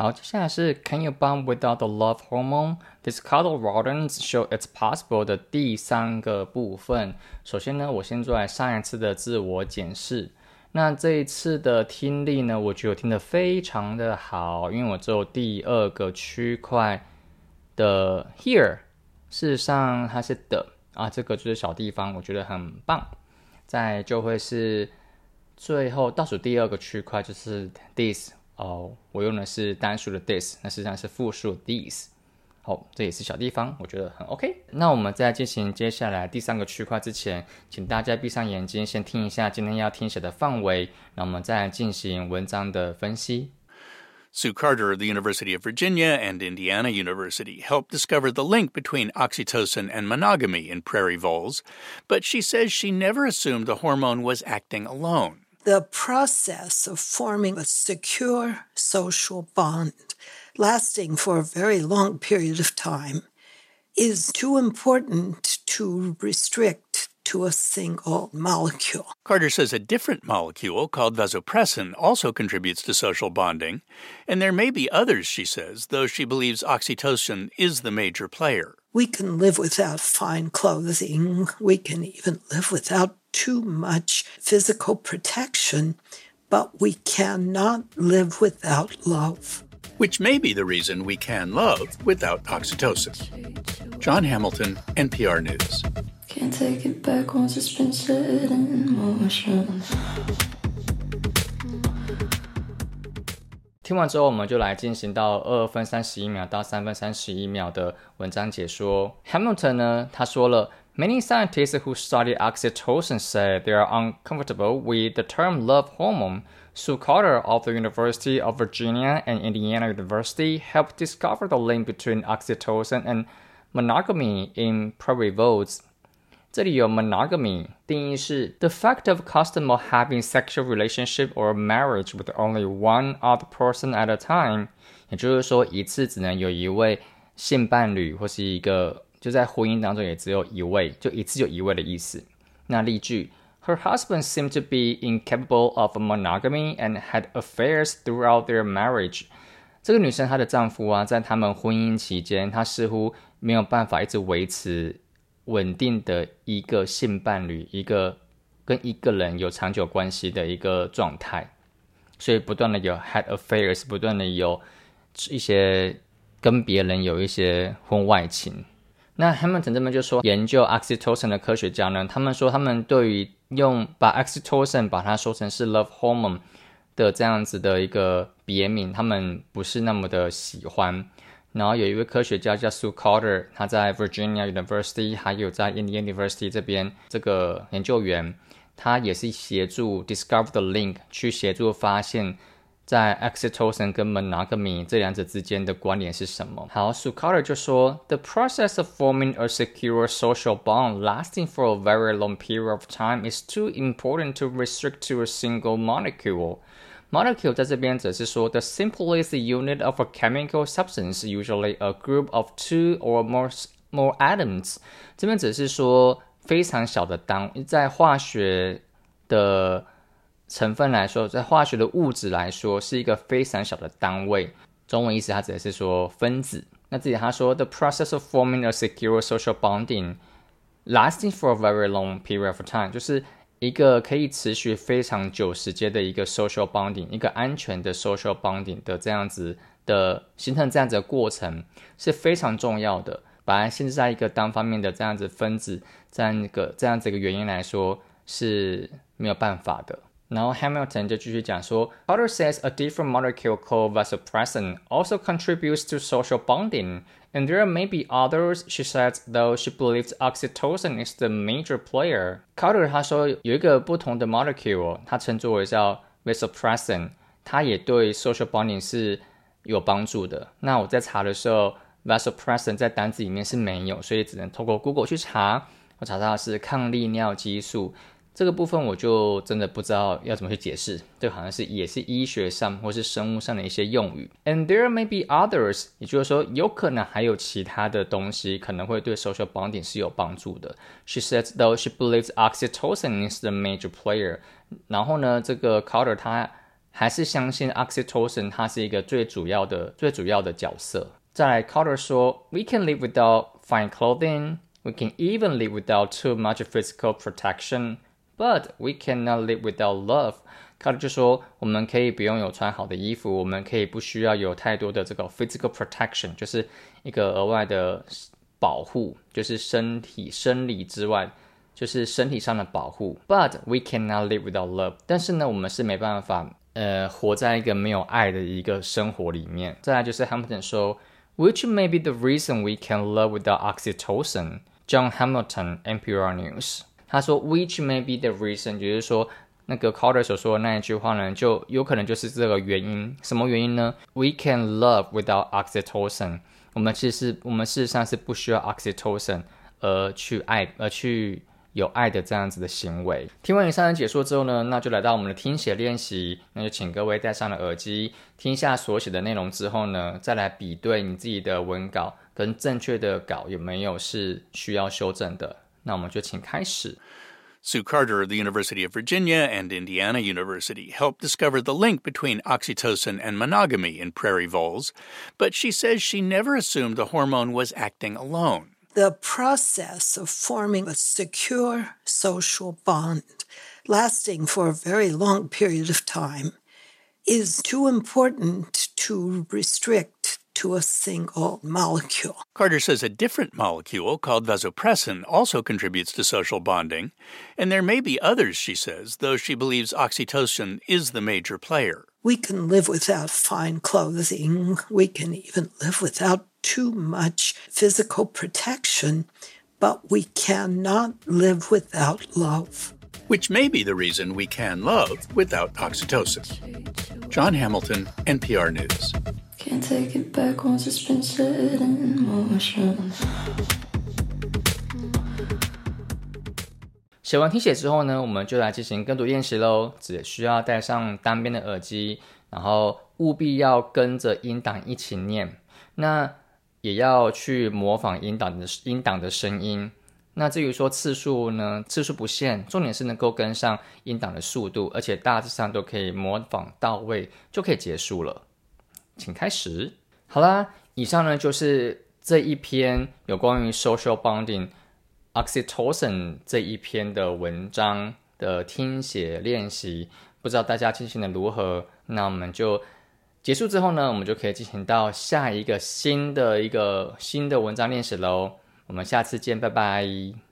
好，接下来是 Can you bond without the love hormone? Discarded rodents show it's possible 的第三个部分。首先呢，我先做来上一次的自我检视。那这一次的听力呢，我觉得听得非常的好，因为我只有第二个区块的 here，事实上它是的啊，这个就是小地方，我觉得很棒。再就会是最后倒数第二个区块就是 this。哦，我用的是单数的 this，那实际上是复数 these。好，这也是小地方，我觉得很 OK。那我们在进行接下来第三个区块之前，请大家闭上眼睛，先听一下今天要听写的范围，那我们再进行文章的分析。Sue Carter of the University of Virginia and Indiana University helped discover the link between oxytocin and monogamy in prairie voles, but she says she never assumed the hormone was acting alone. The process of forming a secure social bond lasting for a very long period of time is too important to restrict to a single molecule. Carter says a different molecule called vasopressin also contributes to social bonding, and there may be others, she says, though she believes oxytocin is the major player. We can live without fine clothing. We can even live without too much physical protection, but we cannot live without love. Which may be the reason we can love without oxytocin. John Hamilton, NPR News. Can't take it back once it's been set in motion. 听完之后，我们就来进行到二分三十一秒到三分三十一秒的文章解说。Hamilton 呢，他说了。 Many scientists who study oxytocin say they are uncomfortable with the term love hormone. Sue Carter of the University of Virginia and Indiana University helped discover the link between oxytocin and monogamy in prairie voles. 这里有 monogamy，定义是 the fact of a customer having sexual relationship or marriage with only one other person at a time，也就是说一次只能有一位性伴侣或是一个就在婚姻当中也只有一位，就一次就一位的意思。那例句：Her husband seemed to be incapable of monogamy and had affairs throughout their marriage。这个女生她的丈夫啊，在他们婚姻期间，他似乎没有办法一直维持稳定的一个性伴侣，一个跟一个人有长久关系的一个状态，所以不断的有 had affairs，不断的有一些跟别人有一些婚外情。那 Hamilton 这边就说，研究 oxytocin 的科学家呢，他们说他们对于用把 oxytocin 把它说成是 love hormone 的这样子的一个别名，他们不是那么的喜欢。然后有一位科学家叫 Sue Carter，他在 Virginia University 还有在 Indiana University 这边这个研究员，他也是协助 discover the link 去协助发现。在 oxytocin 跟 monogamy 这两者之间的关联是什么？好 Sue Carter 就说，the process of forming a secure social bond lasting for a very long period of time is too important to restrict to a single molecule. Molecule 在这边只是说，the simplest unit of a chemical substance, usually a group of two or more more atoms。这边只是说非常小的单位，在化学的。成分来说，在化学的物质来说，是一个非常小的单位。中文意思，它指的是说分子。那这里他说，the process of forming a secure social bonding lasting for a very long period of time，就是一个可以持续非常久时间的一个 social bonding，一个安全的 social bonding 的这样子的形成这样子的过程是非常重要的。把它限制在一个单方面的这样子分子，这样一个这样子一个原因来说是没有办法的。然后 Hamilton 就继续讲说，Carter says a different molecule called vasopressin also contributes to social bonding, and there may be others. She says, though she believes oxytocin is the major player. Carter 他说有一个不同的 molecule，它称作为叫 vasopressin，它也对 social bonding 是有帮助的。那我在查的时候，vasopressin 在单子里面是没有，所以只能透过 Google 去查。我查到的是抗利尿激素。这个部分我就真的不知道要怎么去解释，这好像是也是医学上或是生物上的一些用语。And there may be others，也就是说有可能还有其他的东西可能会对 social bonding 是有帮助的。She says though she believes oxytocin is the major player。然后呢，这个 Carter 他 还是相信 oxytocin 它是一个最主要的、最主要的角色。再来，Carter 说，We can live without fine clothing. We can even live without too much physical protection, but we cannot live without love. Carter 就说，我们可以不用有穿好的衣服，我们可以不需要有太多的这个 physical protection，就是一个额外的保护，就是身体生理之外。就是身体上的保护，But we cannot live without love。但是呢，我们是没办法，呃，活在一个没有爱的一个生活里面。再来就是 Hamilton 说，Which may be the reason we can love without oxytocin。John Hamilton, NPR News。 他说，Which may be the reason，就是说那个 Carter 所说的那一句话呢，就有可能就是这个原因。什么原因呢？We can love without oxytocin。我们其实我们事实上是不需要 oxytocin 而去爱，而去。有爱的这样子的行为。听完以上的解说之后呢，那就来到我们的听写练习。那就请各位戴上了耳机，听一下所写的内容之后呢，再来比对你自己的文稿跟正确的稿有没有是需要修正的。那我们就请开始。Sue Carter of the University of Virginia and Indiana University helped discover the link between oxytocin and monogamy in prairie voles, but she says she never assumed the hormone was acting alone. the process of forming a secure social bond lasting for a very long period of time is too important to restrict to a single molecule. Carter says a different molecule called vasopressin also contributes to social bonding, and there may be others, she says, though she believes oxytocin is the major player. We can live without fine clothing. We can even live without too much physical protection, but we cannot live without love. Which may be the reason we can love without oxytocin. John Hamilton, NPR News. Can't take it back once it's been set in motion. 写完听写之后呢，我们就来进行跟读练习喽。只需要戴上单边的耳机，然后务必要跟着音档一起念。那也要去模仿音档的音档的声音。那至于说次数呢，次数不限，重点是能够跟上音档的速度，而且大致上都可以模仿到位，就可以结束了。请开始。好啦，以上呢就是这一篇有关于 social bonding oxytocin 这一篇的文章的听写练习。不知道大家进行的如何？那我们就。结束之后呢，我们就可以进行到下一个新的一个新的文章练习喽。我们下次见，拜拜。